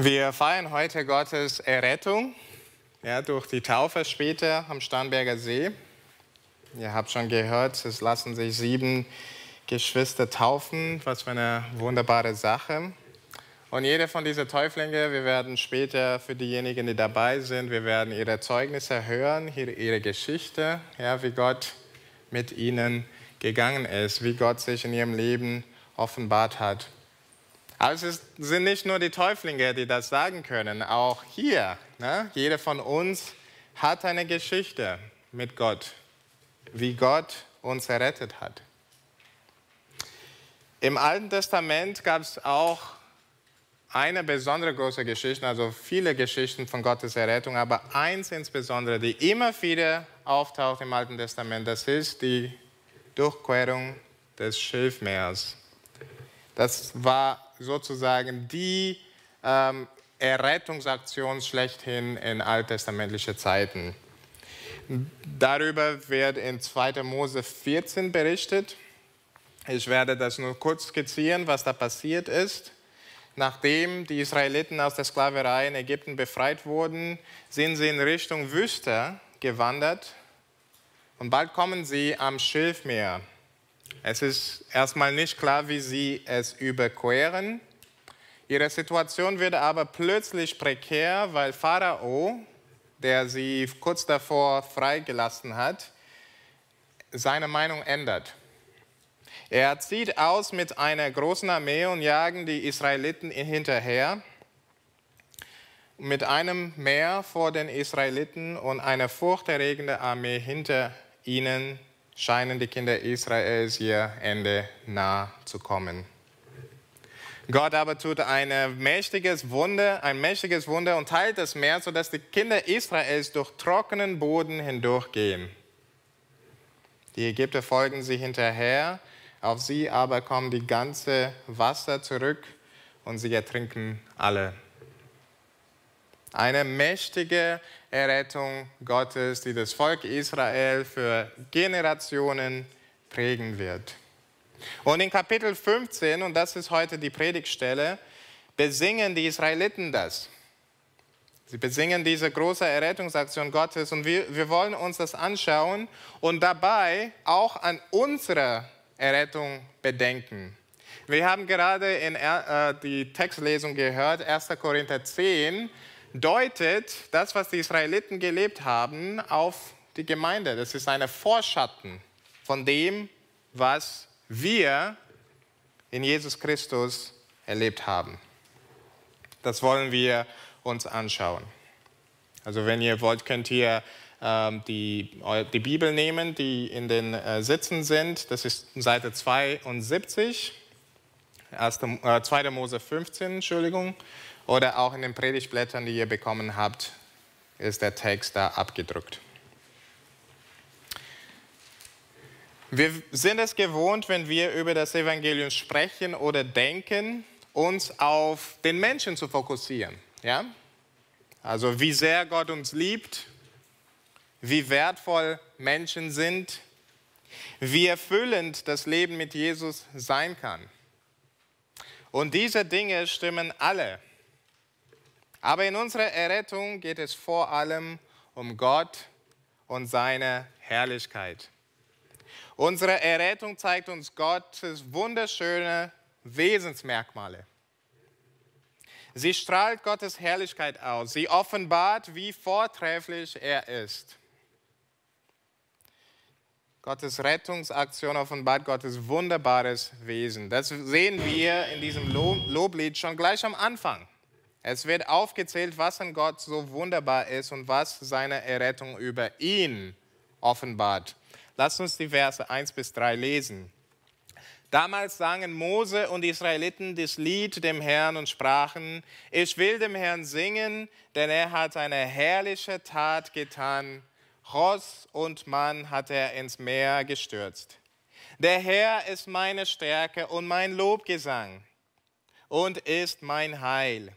Wir feiern heute Gottes Errettung ja, durch die Taufe später am Starnberger See. Ihr habt schon gehört, es lassen sich sieben Geschwister taufen. Was für eine wunderbare Sache. Und jeder von diesen Täuflinge, wir werden später für diejenigen, die dabei sind, wir werden ihre Zeugnisse hören, ihre Geschichte, ja, wie Gott mit ihnen gegangen ist, wie Gott sich in ihrem Leben offenbart hat. Aber es sind nicht nur die Täuflinge, die das sagen können, auch hier, ne, jeder von uns hat eine Geschichte mit Gott, wie Gott uns errettet hat. Im Alten Testament gab es auch eine besondere große Geschichte, also viele Geschichten von Gottes Errettung, aber eins insbesondere, die immer wieder auftaucht im Alten Testament, das ist die Durchquerung des Schilfmeers. Das war sozusagen die ähm, Errettungsaktion schlechthin in alttestamentlichen Zeiten. Darüber wird in 2. Mose 14 berichtet. Ich werde das nur kurz skizzieren, was da passiert ist. Nachdem die Israeliten aus der Sklaverei in Ägypten befreit wurden, sind sie in Richtung Wüste gewandert und bald kommen sie am Schilfmeer. Es ist erstmal nicht klar, wie sie es überqueren. Ihre Situation wird aber plötzlich prekär, weil Pharao, der sie kurz davor freigelassen hat, seine Meinung ändert. Er zieht aus mit einer großen Armee und jagen die Israeliten hinterher. Mit einem Meer vor den Israeliten und einer furchterregenden Armee hinter ihnen scheinen die Kinder Israels ihr Ende nahe zu kommen. Gott aber tut ein mächtiges Wunder, ein mächtiges Wunder und teilt das Meer, sodass die Kinder Israels durch trockenen Boden hindurchgehen. Die Ägypter folgen sie hinterher auf sie aber kommt die ganze Wasser zurück und sie ertrinken alle. Eine mächtige Errettung Gottes, die das Volk Israel für Generationen prägen wird. Und in Kapitel 15, und das ist heute die Predigtstelle, besingen die Israeliten das. Sie besingen diese große Errettungsaktion Gottes und wir, wir wollen uns das anschauen und dabei auch an unsere Errettung bedenken. Wir haben gerade in äh, die Textlesung gehört, 1. Korinther 10 deutet das, was die Israeliten gelebt haben, auf die Gemeinde. Das ist eine Vorschatten von dem, was wir in Jesus Christus erlebt haben. Das wollen wir uns anschauen. Also wenn ihr wollt, könnt ihr ähm, die, die Bibel nehmen, die in den äh, Sitzen sind. Das ist Seite 72, 1., äh, 2. Mose 15, Entschuldigung. Oder auch in den Predigtblättern, die ihr bekommen habt, ist der Text da abgedruckt. Wir sind es gewohnt, wenn wir über das Evangelium sprechen oder denken, uns auf den Menschen zu fokussieren. Ja? Also wie sehr Gott uns liebt, wie wertvoll Menschen sind, wie erfüllend das Leben mit Jesus sein kann. Und diese Dinge stimmen alle. Aber in unserer Errettung geht es vor allem um Gott und seine Herrlichkeit. Unsere Errettung zeigt uns Gottes wunderschöne Wesensmerkmale. Sie strahlt Gottes Herrlichkeit aus. Sie offenbart, wie vortrefflich er ist. Gottes Rettungsaktion offenbart Gottes wunderbares Wesen. Das sehen wir in diesem Loblied schon gleich am Anfang. Es wird aufgezählt, was an Gott so wunderbar ist und was seine Errettung über ihn offenbart. Lasst uns die Verse 1 bis 3 lesen. Damals sangen Mose und die Israeliten das Lied dem Herrn und sprachen, ich will dem Herrn singen, denn er hat eine herrliche Tat getan Ross und Mann hat er ins Meer gestürzt. Der Herr ist meine Stärke und mein Lobgesang und ist mein Heil.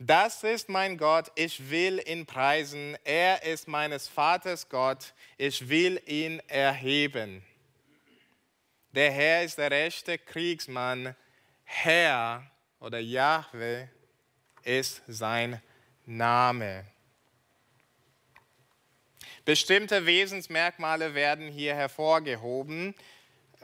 Das ist mein Gott, ich will ihn preisen. Er ist meines Vaters Gott, ich will ihn erheben. Der Herr ist der rechte Kriegsmann, Herr oder Jahwe ist sein Name. Bestimmte Wesensmerkmale werden hier hervorgehoben.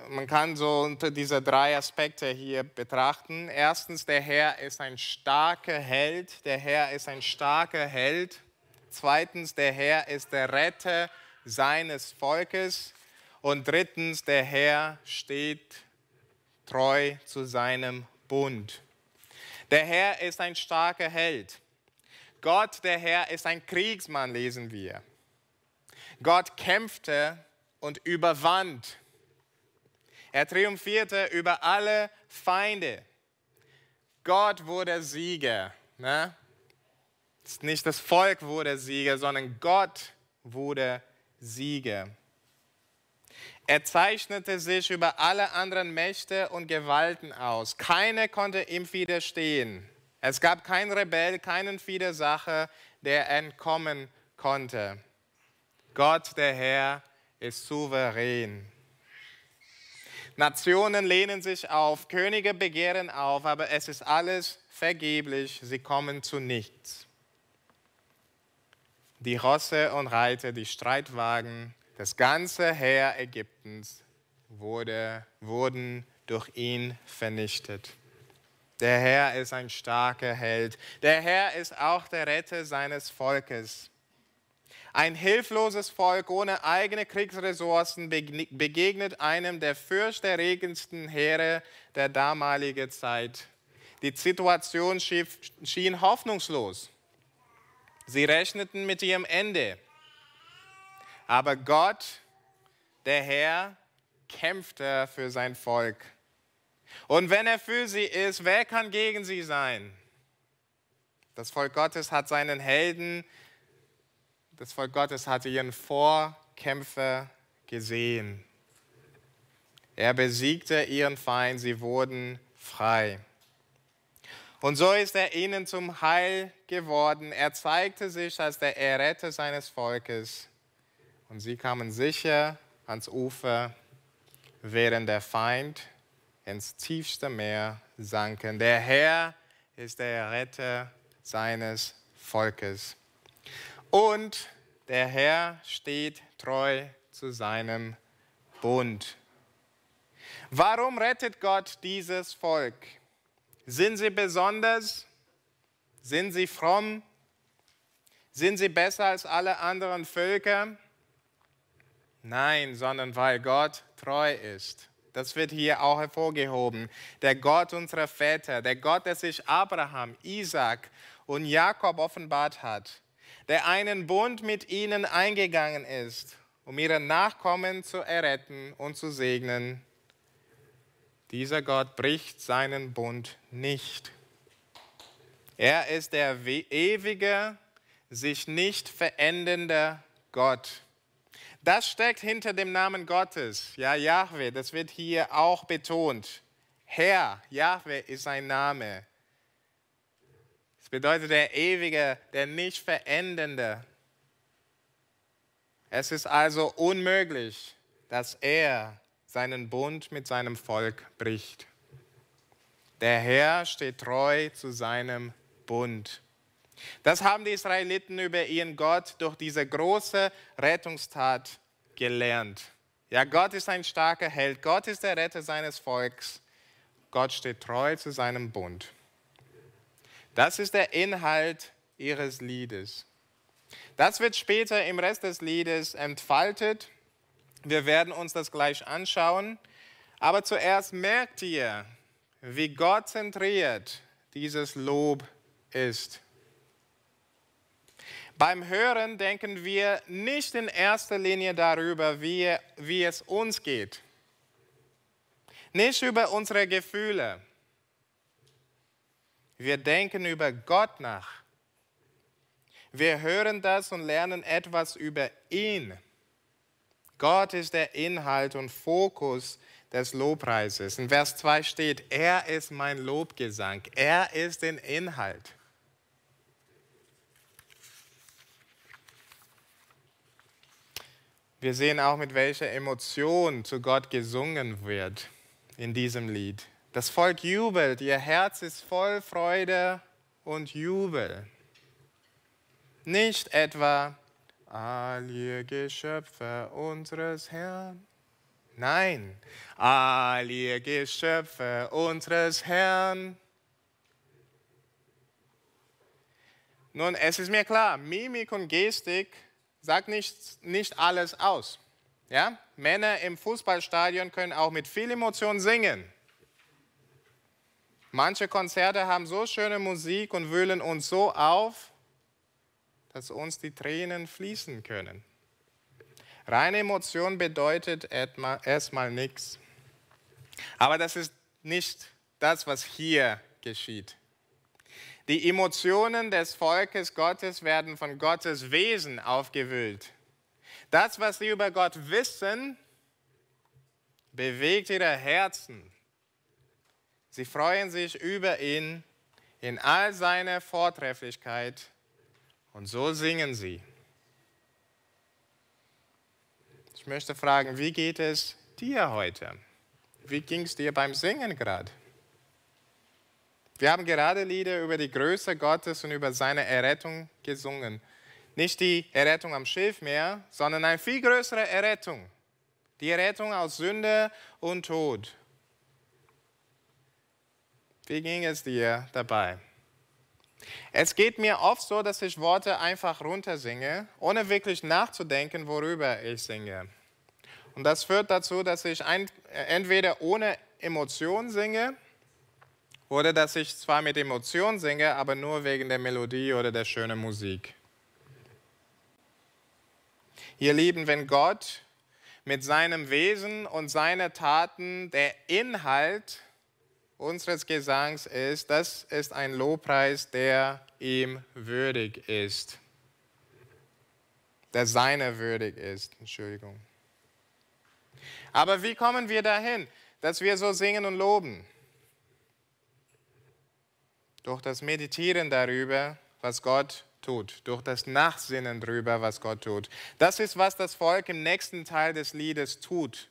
Man kann so unter diese drei Aspekte hier betrachten. Erstens, der Herr ist ein starker Held. Der Herr ist ein starker Held. Zweitens, der Herr ist der Retter seines Volkes. Und drittens, der Herr steht treu zu seinem Bund. Der Herr ist ein starker Held. Gott, der Herr, ist ein Kriegsmann, lesen wir. Gott kämpfte und überwand. Er triumphierte über alle Feinde. Gott wurde Sieger. Ne? Nicht das Volk wurde Sieger, sondern Gott wurde Sieger. Er zeichnete sich über alle anderen Mächte und Gewalten aus. Keine konnte ihm widerstehen. Es gab keinen Rebell, keinen Widersacher, der entkommen konnte. Gott, der Herr, ist souverän. Nationen lehnen sich auf, Könige begehren auf, aber es ist alles vergeblich, sie kommen zu nichts. Die Rosse und Reiter, die Streitwagen, das ganze Heer Ägyptens wurde, wurden durch ihn vernichtet. Der Herr ist ein starker Held. Der Herr ist auch der Retter seines Volkes. Ein hilfloses Volk ohne eigene Kriegsressourcen begegnet einem der fürchterregendsten Heere der damaligen Zeit. Die Situation schien hoffnungslos. Sie rechneten mit ihrem Ende. Aber Gott, der Herr, kämpfte für sein Volk. Und wenn er für sie ist, wer kann gegen sie sein? Das Volk Gottes hat seinen Helden das Volk Gottes hatte ihren Vorkämpfer gesehen. Er besiegte ihren Feind, sie wurden frei. Und so ist er ihnen zum Heil geworden. Er zeigte sich als der Erretter seines Volkes. Und sie kamen sicher ans Ufer, während der Feind ins tiefste Meer sanken. Der Herr ist der Retter seines Volkes. Und der Herr steht treu zu seinem Bund. Warum rettet Gott dieses Volk? Sind sie besonders? Sind sie fromm? Sind sie besser als alle anderen Völker? Nein, sondern weil Gott treu ist. Das wird hier auch hervorgehoben. Der Gott unserer Väter, der Gott, der sich Abraham, Isaac und Jakob offenbart hat der einen Bund mit ihnen eingegangen ist, um ihre Nachkommen zu erretten und zu segnen. Dieser Gott bricht seinen Bund nicht. Er ist der ewige, sich nicht verändernde Gott. Das steckt hinter dem Namen Gottes. Ja, Yahweh, das wird hier auch betont. Herr, Yahweh ist sein Name bedeutet der ewige, der nicht verändernde. Es ist also unmöglich, dass er seinen Bund mit seinem Volk bricht. Der Herr steht treu zu seinem Bund. Das haben die Israeliten über ihren Gott durch diese große Rettungstat gelernt. Ja, Gott ist ein starker Held. Gott ist der Retter seines Volks. Gott steht treu zu seinem Bund. Das ist der Inhalt ihres Liedes. Das wird später im Rest des Liedes entfaltet. Wir werden uns das gleich anschauen. Aber zuerst merkt ihr, wie Gott zentriert dieses Lob ist. Beim Hören denken wir nicht in erster Linie darüber, wie, wie es uns geht. Nicht über unsere Gefühle wir denken über Gott nach. Wir hören das und lernen etwas über ihn. Gott ist der Inhalt und Fokus des Lobpreises. In Vers 2 steht, er ist mein Lobgesang. Er ist den Inhalt. Wir sehen auch, mit welcher Emotion zu Gott gesungen wird in diesem Lied. Das Volk jubelt, ihr Herz ist voll Freude und Jubel. Nicht etwa all ihr Geschöpfe unseres Herrn. Nein, all ihr Geschöpfe unseres Herrn. Nun, es ist mir klar, Mimik und Gestik sagt nicht, nicht alles aus. Ja? Männer im Fußballstadion können auch mit viel Emotion singen. Manche Konzerte haben so schöne Musik und wühlen uns so auf, dass uns die Tränen fließen können. Reine Emotion bedeutet erstmal nichts. Aber das ist nicht das, was hier geschieht. Die Emotionen des Volkes Gottes werden von Gottes Wesen aufgewühlt. Das, was sie über Gott wissen, bewegt ihre Herzen. Sie freuen sich über ihn in all seiner Vortrefflichkeit und so singen sie. Ich möchte fragen, wie geht es dir heute? Wie ging es dir beim Singen gerade? Wir haben gerade Lieder über die Größe Gottes und über seine Errettung gesungen. Nicht die Errettung am Schilfmeer, sondern eine viel größere Errettung. Die Errettung aus Sünde und Tod. Wie ging es dir dabei? Es geht mir oft so, dass ich Worte einfach runtersinge, ohne wirklich nachzudenken, worüber ich singe. Und das führt dazu, dass ich ein, entweder ohne Emotion singe oder dass ich zwar mit Emotion singe, aber nur wegen der Melodie oder der schönen Musik. Ihr Lieben, wenn Gott mit seinem Wesen und seinen Taten der Inhalt unseres Gesangs ist, das ist ein Lobpreis, der ihm würdig ist. Der seiner würdig ist. Entschuldigung. Aber wie kommen wir dahin, dass wir so singen und loben? Durch das Meditieren darüber, was Gott tut, durch das Nachsinnen darüber, was Gott tut. Das ist, was das Volk im nächsten Teil des Liedes tut.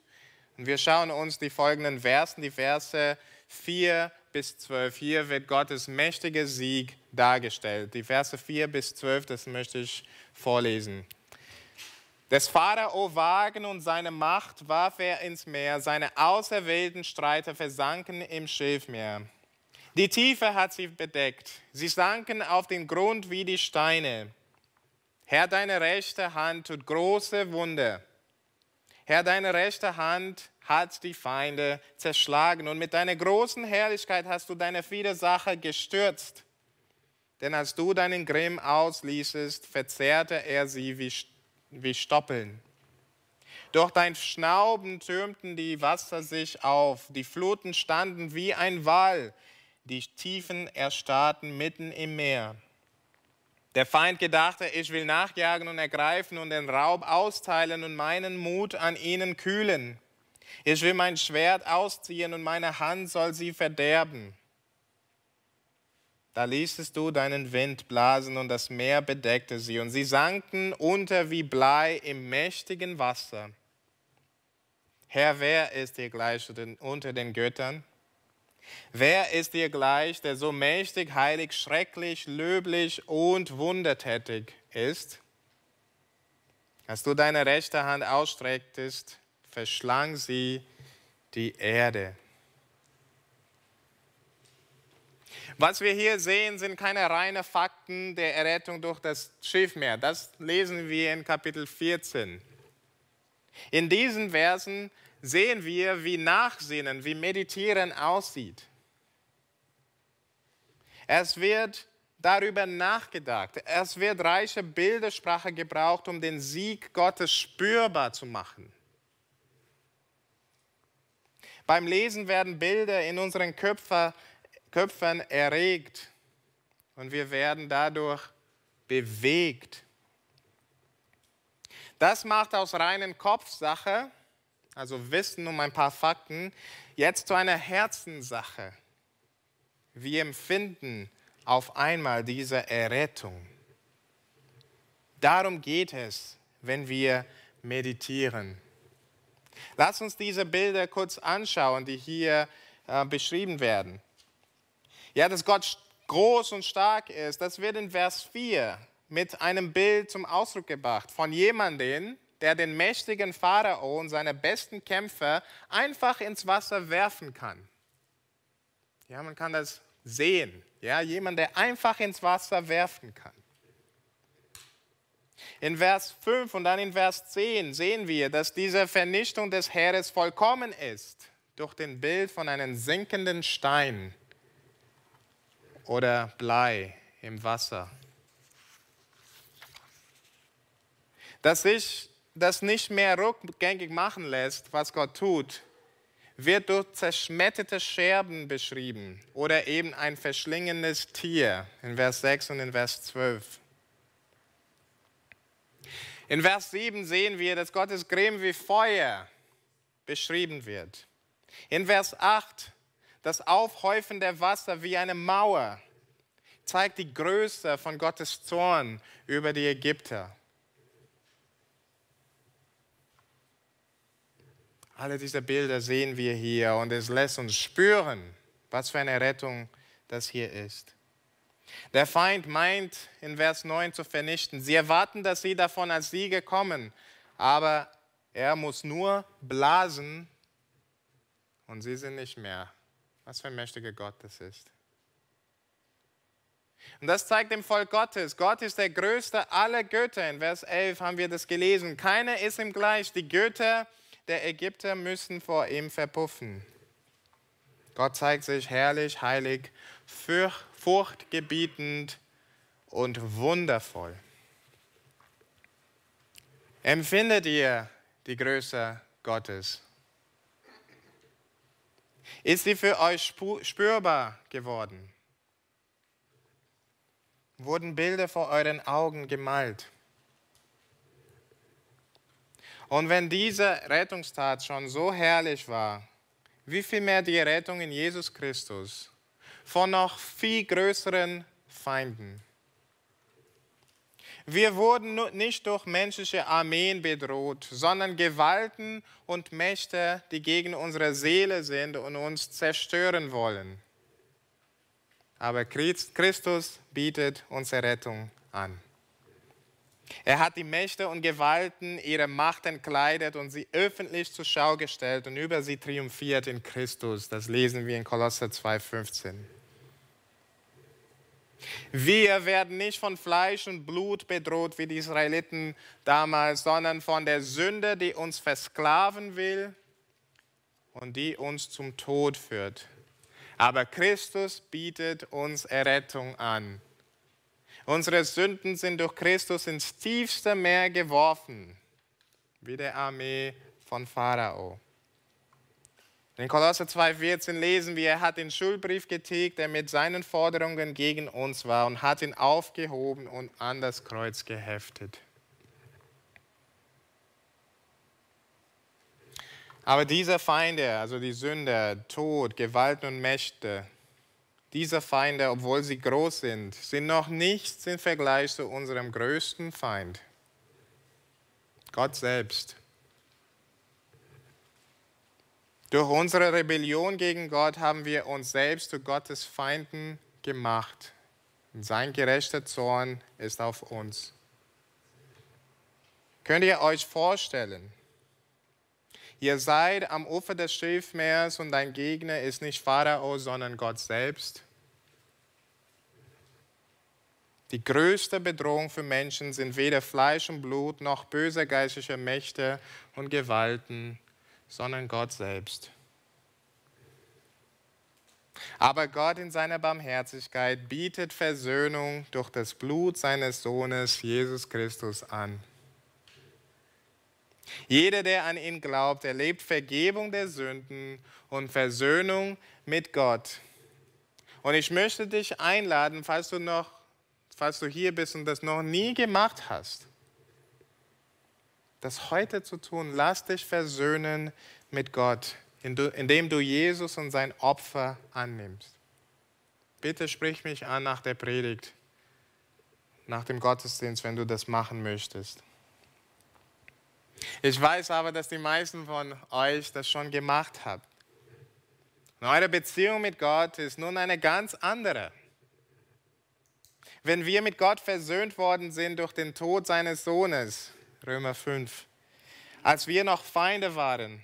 Und wir schauen uns die folgenden Versen, die Verse 4 bis 12. Hier wird Gottes mächtiger Sieg dargestellt. Die Verse 4 bis 12, das möchte ich vorlesen. Des Pharao Wagen und seine Macht warf er ins Meer, seine auserwählten Streiter versanken im Schilfmeer. Die Tiefe hat sie bedeckt. Sie sanken auf den Grund wie die Steine. Herr, deine rechte Hand tut große Wunder. Herr, deine rechte Hand hat die Feinde zerschlagen und mit deiner großen Herrlichkeit hast du deine Widersacher gestürzt. Denn als du deinen Grimm ausließest, verzehrte er sie wie, wie Stoppeln. Durch dein Schnauben türmten die Wasser sich auf, die Fluten standen wie ein Wall, die Tiefen erstarrten mitten im Meer. Der Feind gedachte, ich will nachjagen und ergreifen und den Raub austeilen und meinen Mut an ihnen kühlen. Ich will mein Schwert ausziehen und meine Hand soll sie verderben. Da ließest du deinen Wind blasen und das Meer bedeckte sie und sie sanken unter wie Blei im mächtigen Wasser. Herr, wer ist dir gleich unter den Göttern? Wer ist dir gleich, der so mächtig, heilig, schrecklich, löblich und wundertätig ist? Als du deine rechte Hand ausstrecktest, verschlang sie die Erde. Was wir hier sehen, sind keine reinen Fakten der Errettung durch das Schiff mehr. Das lesen wir in Kapitel 14. In diesen Versen sehen wir, wie Nachsinnen, wie Meditieren aussieht. Es wird darüber nachgedacht. Es wird reiche Bildersprache gebraucht, um den Sieg Gottes spürbar zu machen. Beim Lesen werden Bilder in unseren Köpfen, Köpfen erregt und wir werden dadurch bewegt. Das macht aus reinen Kopfsache also Wissen um ein paar Fakten, jetzt zu einer Herzenssache. Wir empfinden auf einmal diese Errettung. Darum geht es, wenn wir meditieren. Lass uns diese Bilder kurz anschauen, die hier äh, beschrieben werden. Ja, dass Gott groß und stark ist, das wird in Vers 4 mit einem Bild zum Ausdruck gebracht von jemandem, der den mächtigen Pharao und seine besten Kämpfer einfach ins Wasser werfen kann. Ja, man kann das sehen. Ja, jemand, der einfach ins Wasser werfen kann. In Vers 5 und dann in Vers 10 sehen wir, dass diese Vernichtung des Heeres vollkommen ist durch den Bild von einem sinkenden Stein oder Blei im Wasser. Dass sich das nicht mehr rückgängig machen lässt, was Gott tut, wird durch zerschmetterte Scherben beschrieben oder eben ein verschlingendes Tier in Vers 6 und in Vers 12. In Vers 7 sehen wir, dass Gottes Grimm wie Feuer beschrieben wird. In Vers 8 das Aufhäufen der Wasser wie eine Mauer zeigt die Größe von Gottes Zorn über die Ägypter. Alle diese Bilder sehen wir hier und es lässt uns spüren, was für eine Rettung das hier ist. Der Feind meint in Vers 9 zu vernichten. Sie erwarten, dass sie davon als Sieger kommen, aber er muss nur blasen und sie sind nicht mehr. Was für ein mächtiger Gott das ist. Und das zeigt dem Volk Gottes. Gott ist der größte aller Götter. In Vers 11 haben wir das gelesen. Keiner ist ihm gleich. Die Götter der Ägypter müssen vor ihm verpuffen. Gott zeigt sich herrlich, heilig, furchtgebietend und wundervoll. Empfindet ihr die Größe Gottes? Ist sie für euch spürbar geworden? Wurden Bilder vor euren Augen gemalt? Und wenn diese Rettungstat schon so herrlich war, wie viel mehr die Rettung in Jesus Christus von noch viel größeren Feinden. Wir wurden nicht durch menschliche Armeen bedroht, sondern Gewalten und Mächte, die gegen unsere Seele sind und uns zerstören wollen. Aber Christus bietet unsere Rettung an. Er hat die Mächte und Gewalten ihre Macht entkleidet und sie öffentlich zur Schau gestellt und über sie triumphiert in Christus. Das lesen wir in Kolosser 2,15. Wir werden nicht von Fleisch und Blut bedroht wie die Israeliten damals, sondern von der Sünde, die uns versklaven will und die uns zum Tod führt. Aber Christus bietet uns Errettung an. Unsere Sünden sind durch Christus ins tiefste Meer geworfen, wie der Armee von Pharao. In Kolosser 2,14 lesen wir, er hat den Schuldbrief getilgt, der mit seinen Forderungen gegen uns war und hat ihn aufgehoben und an das Kreuz geheftet. Aber diese Feinde, also die Sünder, Tod, Gewalt und Mächte, diese Feinde, obwohl sie groß sind, sind noch nichts im Vergleich zu unserem größten Feind, Gott selbst. Durch unsere Rebellion gegen Gott haben wir uns selbst zu Gottes Feinden gemacht. Und sein gerechter Zorn ist auf uns. Könnt ihr euch vorstellen, Ihr seid am Ufer des Schilfmeers und dein Gegner ist nicht Pharao, sondern Gott selbst. Die größte Bedrohung für Menschen sind weder Fleisch und Blut noch böse geistliche Mächte und Gewalten, sondern Gott selbst. Aber Gott in seiner Barmherzigkeit bietet Versöhnung durch das Blut seines Sohnes Jesus Christus an. Jeder, der an ihn glaubt, erlebt Vergebung der Sünden und Versöhnung mit Gott. Und ich möchte dich einladen, falls du noch, falls du hier bist und das noch nie gemacht hast, das heute zu tun. Lass dich versöhnen mit Gott, indem du Jesus und sein Opfer annimmst. Bitte sprich mich an nach der Predigt, nach dem Gottesdienst, wenn du das machen möchtest. Ich weiß aber, dass die meisten von euch das schon gemacht haben. Und eure Beziehung mit Gott ist nun eine ganz andere. wenn wir mit Gott versöhnt worden sind durch den Tod seines Sohnes, Römer 5, als wir noch Feinde waren,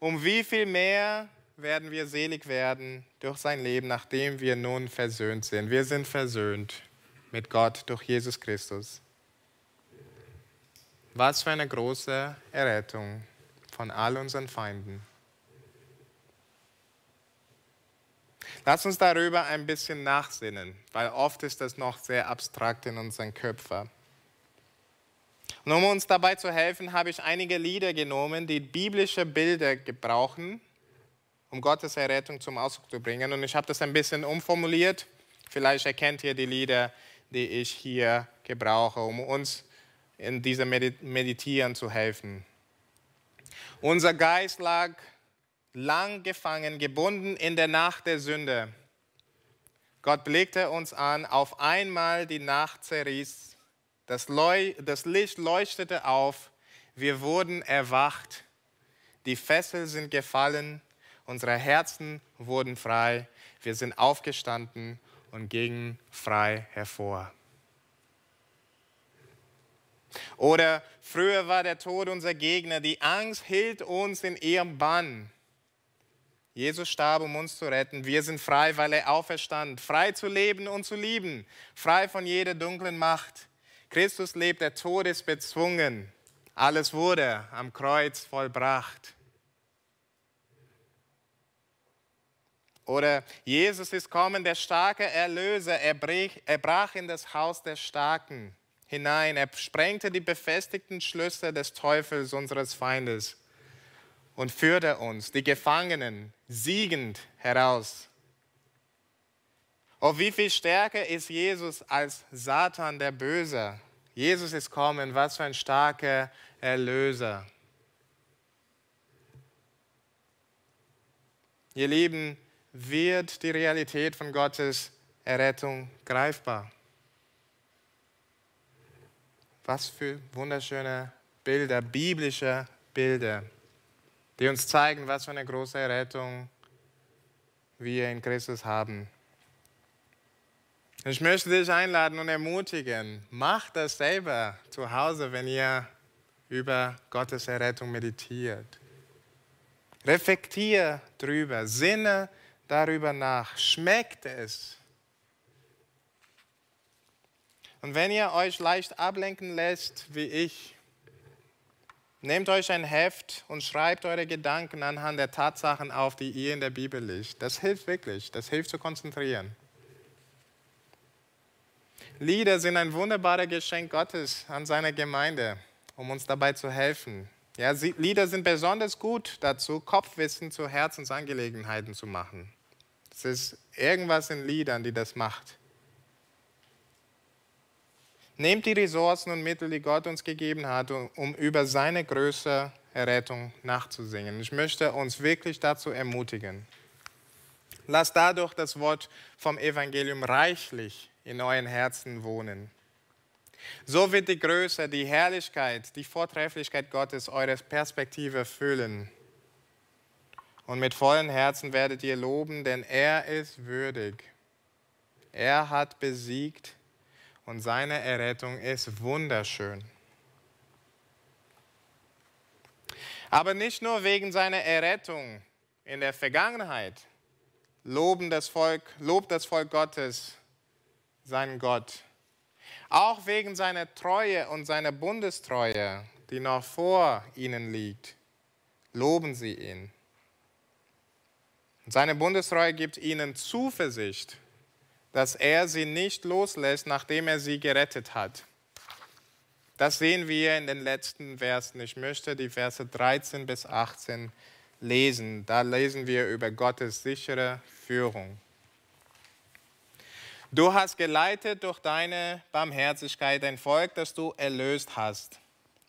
um wie viel mehr werden wir selig werden durch sein Leben, nachdem wir nun versöhnt sind. Wir sind versöhnt mit Gott durch Jesus Christus. Was für eine große Errettung von all unseren Feinden. Lass uns darüber ein bisschen nachsinnen, weil oft ist das noch sehr abstrakt in unseren Köpfen. Und um uns dabei zu helfen, habe ich einige Lieder genommen, die biblische Bilder gebrauchen, um Gottes Errettung zum Ausdruck zu bringen. Und ich habe das ein bisschen umformuliert. Vielleicht erkennt ihr die Lieder, die ich hier gebrauche, um uns in diesem Meditieren zu helfen. Unser Geist lag lang gefangen, gebunden in der Nacht der Sünde. Gott blickte uns an, auf einmal die Nacht zerriss, das, Leu das Licht leuchtete auf, wir wurden erwacht, die Fesseln sind gefallen, unsere Herzen wurden frei, wir sind aufgestanden und gingen frei hervor. Oder früher war der Tod unser Gegner, die Angst hielt uns in ihrem Bann. Jesus starb, um uns zu retten. Wir sind frei, weil er auferstand. Frei zu leben und zu lieben. Frei von jeder dunklen Macht. Christus lebt, der Tod ist bezwungen. Alles wurde am Kreuz vollbracht. Oder Jesus ist kommen, der starke Erlöser. Er, brach, in das Haus der Starken hinein. Er sprengte die befestigten Schlüsse des Teufels, unseres Feindes und führte uns, die Gefangenen, siegend heraus. Oh, wie viel stärker ist Jesus als Satan, der Böse. Jesus ist kommen, was für ein starker Erlöser. Ihr Lieben, wird die Realität von Gottes Errettung greifbar. Was für wunderschöne Bilder, biblische Bilder die uns zeigen, was für eine große Errettung wir in Christus haben. Ich möchte dich einladen und ermutigen, mach das selber zu Hause, wenn ihr über Gottes Errettung meditiert. Reflektier drüber, sinne darüber nach, schmeckt es. Und wenn ihr euch leicht ablenken lässt, wie ich, Nehmt euch ein Heft und schreibt eure Gedanken anhand der Tatsachen auf, die ihr in der Bibel liest. Das hilft wirklich, das hilft zu konzentrieren. Lieder sind ein wunderbares Geschenk Gottes an seine Gemeinde, um uns dabei zu helfen. Ja, Lieder sind besonders gut dazu, Kopfwissen zu Herzensangelegenheiten zu machen. Es ist irgendwas in Liedern, die das macht. Nehmt die Ressourcen und Mittel, die Gott uns gegeben hat, um über seine Größe Errettung nachzusingen. Ich möchte uns wirklich dazu ermutigen. Lasst dadurch das Wort vom Evangelium reichlich in euren Herzen wohnen. So wird die Größe, die Herrlichkeit, die Vortrefflichkeit Gottes eure Perspektive füllen. Und mit vollen Herzen werdet ihr loben, denn er ist würdig. Er hat besiegt und seine Errettung ist wunderschön. Aber nicht nur wegen seiner Errettung in der Vergangenheit loben das Volk, lobt das Volk Gottes seinen Gott. Auch wegen seiner Treue und seiner Bundestreue, die noch vor ihnen liegt, loben sie ihn. seine Bundestreue gibt ihnen Zuversicht dass er sie nicht loslässt, nachdem er sie gerettet hat. Das sehen wir in den letzten Versen. Ich möchte die Verse 13 bis 18 lesen. Da lesen wir über Gottes sichere Führung. Du hast geleitet durch deine Barmherzigkeit ein Volk, das du erlöst hast,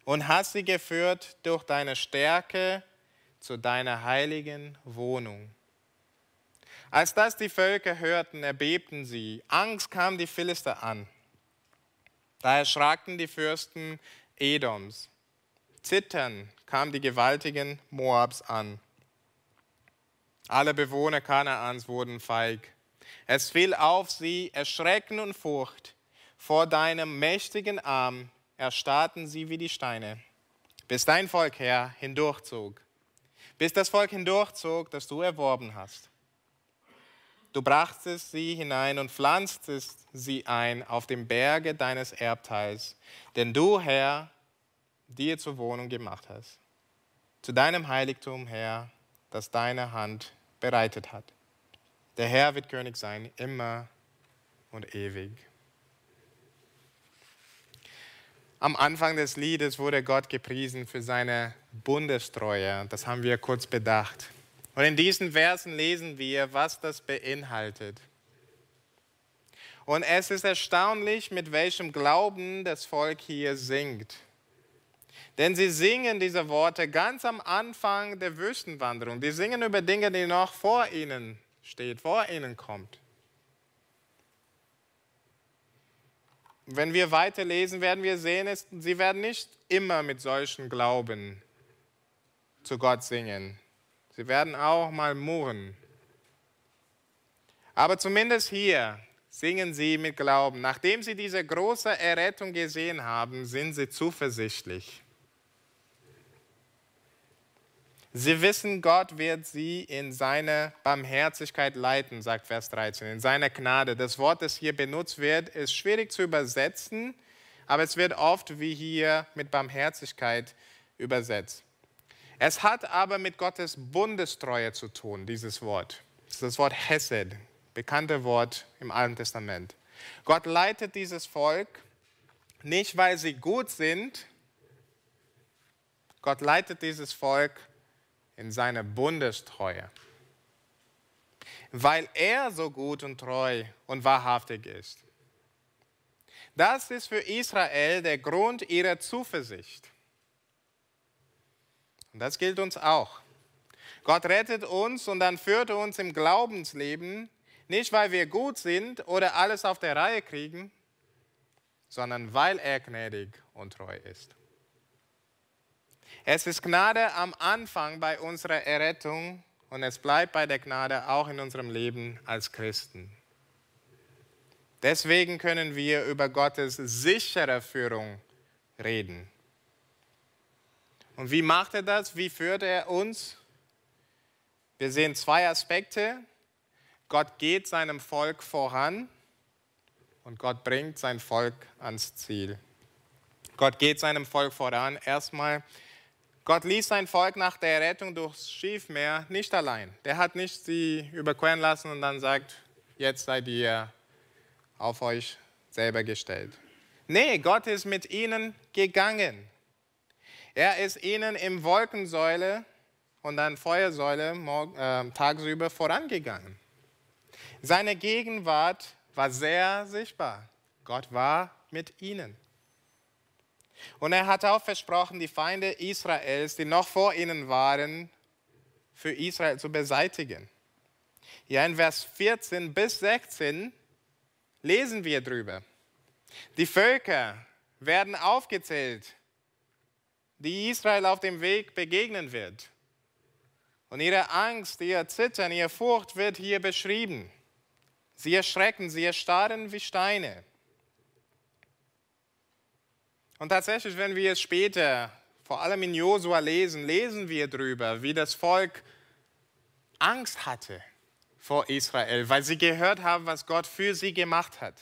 und hast sie geführt durch deine Stärke zu deiner heiligen Wohnung. Als das die Völker hörten, erbebten sie. Angst kam die Philister an. Da erschraken die Fürsten Edoms. Zittern kam die gewaltigen Moabs an. Alle Bewohner Kanaans wurden feig. Es fiel auf sie Erschrecken und Furcht. vor deinem mächtigen Arm erstarrten sie wie die Steine, bis dein Volk, Herr, hindurchzog, bis das Volk hindurchzog, das du erworben hast. Du brachtest sie hinein und pflanztest sie ein auf dem Berge deines Erbteils, den du, Herr, dir zur Wohnung gemacht hast. Zu deinem Heiligtum, Herr, das deine Hand bereitet hat. Der Herr wird König sein, immer und ewig. Am Anfang des Liedes wurde Gott gepriesen für seine Bundestreue. Das haben wir kurz bedacht. Und in diesen Versen lesen wir, was das beinhaltet. Und es ist erstaunlich, mit welchem Glauben das Volk hier singt. Denn sie singen diese Worte ganz am Anfang der Wüstenwanderung. Die singen über Dinge, die noch vor ihnen steht, vor ihnen kommt. wenn wir weiterlesen, werden wir sehen, sie werden nicht immer mit solchen Glauben zu Gott singen. Sie werden auch mal murren. Aber zumindest hier singen sie mit Glauben. Nachdem sie diese große Errettung gesehen haben, sind sie zuversichtlich. Sie wissen, Gott wird sie in seine Barmherzigkeit leiten, sagt Vers 13, in seiner Gnade. Das Wort, das hier benutzt wird, ist schwierig zu übersetzen, aber es wird oft wie hier mit Barmherzigkeit übersetzt. Es hat aber mit Gottes Bundestreue zu tun, dieses Wort. Das das Wort Hesed, bekannte Wort im Alten Testament. Gott leitet dieses Volk nicht, weil sie gut sind. Gott leitet dieses Volk, in seiner Bundestreue, weil er so gut und treu und wahrhaftig ist. Das ist für Israel der Grund ihrer Zuversicht. Und das gilt uns auch. Gott rettet uns und dann führt er uns im Glaubensleben, nicht weil wir gut sind oder alles auf der Reihe kriegen, sondern weil er gnädig und treu ist. Es ist Gnade am Anfang bei unserer Errettung und es bleibt bei der Gnade auch in unserem Leben als Christen. Deswegen können wir über Gottes sichere Führung reden. Und wie macht er das? Wie führt er uns? Wir sehen zwei Aspekte. Gott geht seinem Volk voran und Gott bringt sein Volk ans Ziel. Gott geht seinem Volk voran. Erstmal Gott ließ sein Volk nach der Rettung durchs Schiefmeer nicht allein. Der hat nicht sie überqueren lassen und dann sagt, jetzt seid ihr auf euch selber gestellt. Nee, Gott ist mit ihnen gegangen. Er ist ihnen im Wolkensäule und dann Feuersäule äh, tagsüber vorangegangen. Seine Gegenwart war sehr sichtbar. Gott war mit ihnen. Und er hat auch versprochen, die Feinde Israels, die noch vor ihnen waren, für Israel zu beseitigen. Ja, in Vers 14 bis 16 lesen wir drüber. Die Völker werden aufgezählt, die Israel auf dem Weg begegnen wird. Und ihre Angst, ihr Zittern, ihre Furcht wird hier beschrieben. Sie erschrecken, sie erstarren wie Steine. Und tatsächlich, wenn wir es später, vor allem in Josua lesen, lesen wir darüber, wie das Volk Angst hatte vor Israel, weil sie gehört haben, was Gott für sie gemacht hat.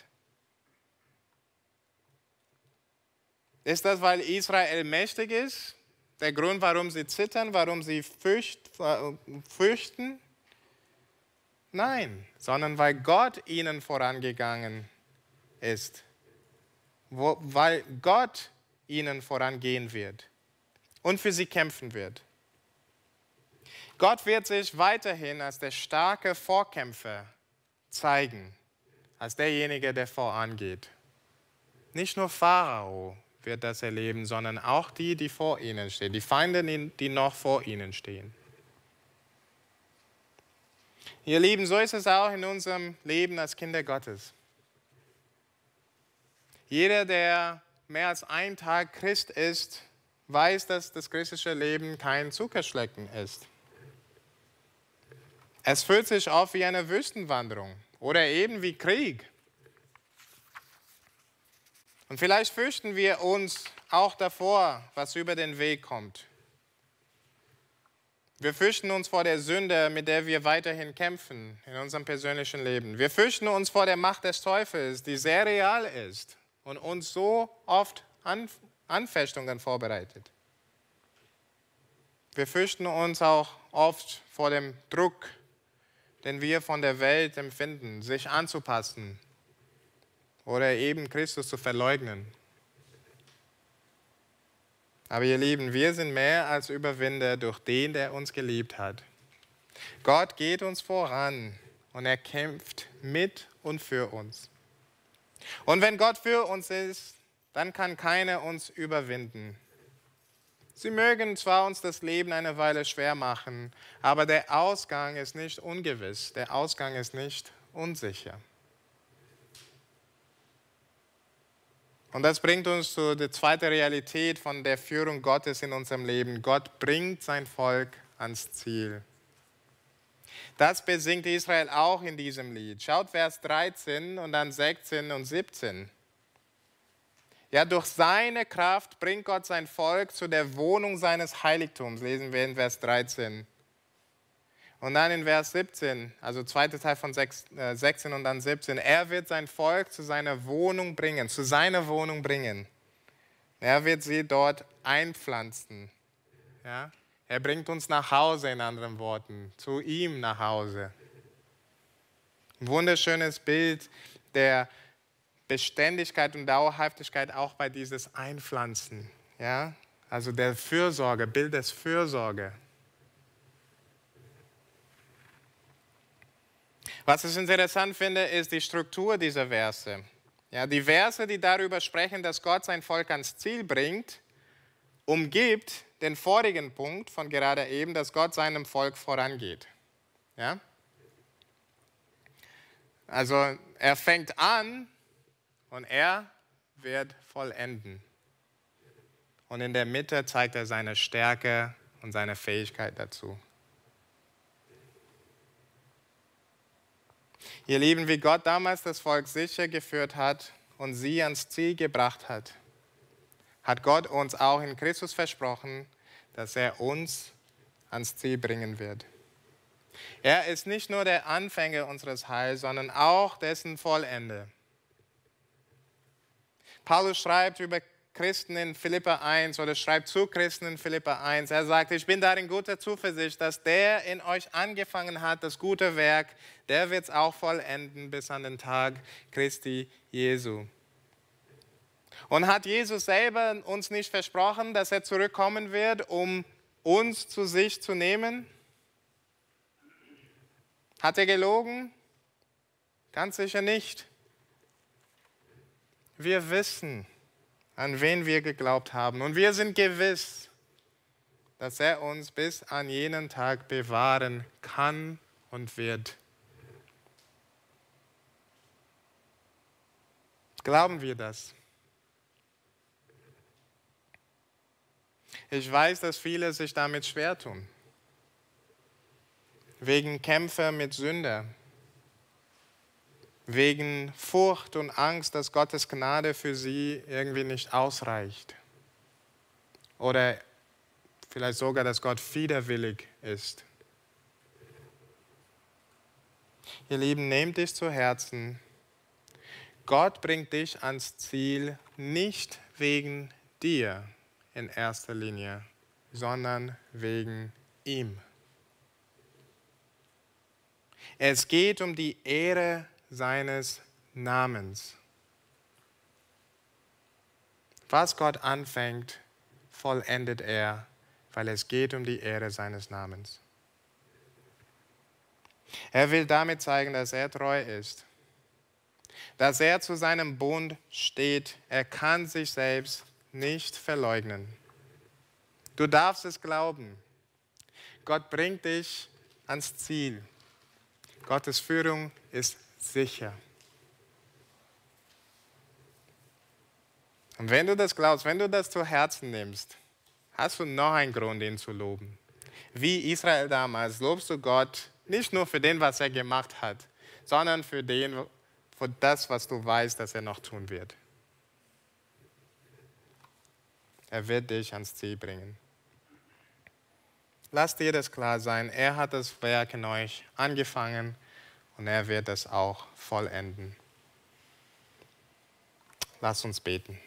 Ist das, weil Israel mächtig ist? Der Grund, warum sie zittern, warum sie fürcht, fürchten? Nein, sondern weil Gott ihnen vorangegangen ist wo, weil Gott ihnen vorangehen wird und für sie kämpfen wird. Gott wird sich weiterhin als der starke Vorkämpfer zeigen, als derjenige, der vorangeht. Nicht nur Pharao wird das erleben, sondern auch die, die vor ihnen stehen, die Feinde, die noch vor ihnen stehen. Ihr Lieben, so ist es auch in unserem Leben als Kinder Gottes. Jeder, der mehr als einen Tag Christ ist, weiß, dass das christliche Leben kein Zuckerschlecken ist. Es fühlt sich auf wie eine Wüstenwanderung oder eben wie Krieg. Und vielleicht fürchten wir uns auch davor, was über den Weg kommt. Wir fürchten uns vor der Sünde, mit der wir weiterhin kämpfen in unserem persönlichen Leben. Wir fürchten uns vor der Macht des Teufels, die sehr real ist und uns so oft Anfechtungen vorbereitet. Wir fürchten uns auch oft vor dem Druck, den wir von der Welt empfinden, sich anzupassen oder eben Christus zu verleugnen. Aber ihr Lieben, wir sind mehr als Überwinder durch den, der uns geliebt hat. Gott geht uns voran und er kämpft mit und für uns. Und wenn Gott für uns ist, dann kann keiner uns überwinden. Sie mögen zwar uns das Leben eine Weile schwer machen, aber der Ausgang ist nicht ungewiss, der Ausgang ist nicht unsicher. Und das bringt uns zu der zweiten Realität von der Führung Gottes in unserem Leben. Gott bringt sein Volk ans Ziel. Das besingt Israel auch in diesem Lied. Schaut Vers 13 und dann 16 und 17. Ja, durch seine Kraft bringt Gott sein Volk zu der Wohnung seines Heiligtums, lesen wir in Vers 13. Und dann in Vers 17, also zweiter Teil von 6, äh, 16 und dann 17, er wird sein Volk zu seiner Wohnung bringen, zu seiner Wohnung bringen. Er wird sie dort einpflanzen. Ja? Er bringt uns nach Hause, in anderen Worten, zu ihm nach Hause. Ein wunderschönes Bild der Beständigkeit und Dauerhaftigkeit auch bei dieses Einpflanzen. Ja? Also der Fürsorge, Bild des Fürsorge. Was ich interessant finde, ist die Struktur dieser Verse. Ja, die Verse, die darüber sprechen, dass Gott sein Volk ans Ziel bringt, umgibt den vorigen Punkt von gerade eben, dass Gott seinem Volk vorangeht. Ja? Also er fängt an und er wird vollenden. Und in der Mitte zeigt er seine Stärke und seine Fähigkeit dazu. Ihr Lieben, wie Gott damals das Volk sicher geführt hat und sie ans Ziel gebracht hat, hat Gott uns auch in Christus versprochen, dass er uns ans Ziel bringen wird. Er ist nicht nur der Anfänger unseres Heils, sondern auch dessen Vollende. Paulus schreibt über Christen in Philippa 1 oder schreibt zu Christen in Philippa 1. Er sagt, ich bin darin guter Zuversicht, dass der in euch angefangen hat, das gute Werk, der wird es auch vollenden bis an den Tag Christi Jesu. Und hat Jesus selber uns nicht versprochen, dass er zurückkommen wird, um uns zu sich zu nehmen? Hat er gelogen? Ganz sicher nicht. Wir wissen, an wen wir geglaubt haben. Und wir sind gewiss, dass er uns bis an jenen Tag bewahren kann und wird. Glauben wir das? Ich weiß, dass viele sich damit schwer tun. Wegen Kämpfe mit Sünder, wegen Furcht und Angst, dass Gottes Gnade für sie irgendwie nicht ausreicht. Oder vielleicht sogar, dass Gott widerwillig ist. Ihr Lieben, nehmt dich zu Herzen. Gott bringt dich ans Ziel nicht wegen dir in erster Linie, sondern wegen ihm. Es geht um die Ehre seines Namens. Was Gott anfängt, vollendet er, weil es geht um die Ehre seines Namens. Er will damit zeigen, dass er treu ist, dass er zu seinem Bund steht. Er kann sich selbst nicht verleugnen. Du darfst es glauben. Gott bringt dich ans Ziel. Gottes Führung ist sicher. Und wenn du das glaubst, wenn du das zu Herzen nimmst, hast du noch einen Grund, ihn zu loben. Wie Israel damals lobst du Gott nicht nur für den, was er gemacht hat, sondern für, den, für das, was du weißt, dass er noch tun wird. Er wird dich ans Ziel bringen. Lass dir das klar sein. Er hat das Werk in euch angefangen und er wird es auch vollenden. Lass uns beten.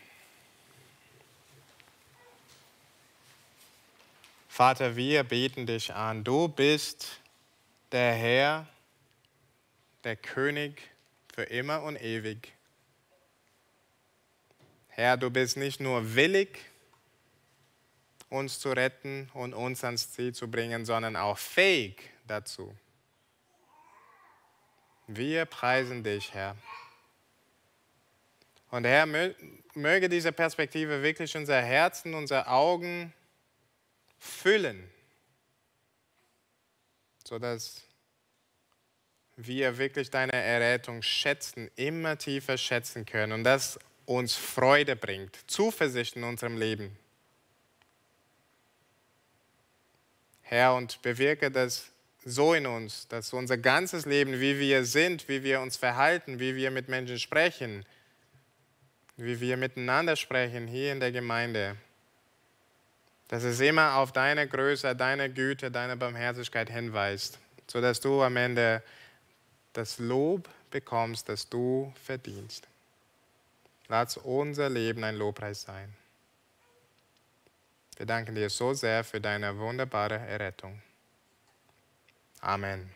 Vater, wir beten dich an. Du bist der Herr, der König für immer und ewig. Herr, du bist nicht nur willig, uns zu retten und uns ans Ziel zu bringen, sondern auch fähig dazu. Wir preisen dich, Herr. Und Herr, möge diese Perspektive wirklich unser Herzen, unsere Augen, füllen, sodass wir wirklich deine Errettung schätzen, immer tiefer schätzen können und das uns Freude bringt, Zuversicht in unserem Leben. Herr, und bewirke das so in uns, dass unser ganzes Leben, wie wir sind, wie wir uns verhalten, wie wir mit Menschen sprechen, wie wir miteinander sprechen hier in der Gemeinde, dass es immer auf deine Größe, deine Güte, deine Barmherzigkeit hinweist, sodass du am Ende das Lob bekommst, das du verdienst. Lass unser Leben ein Lobpreis sein. Wir danken dir so sehr für deine wunderbare Errettung. Amen.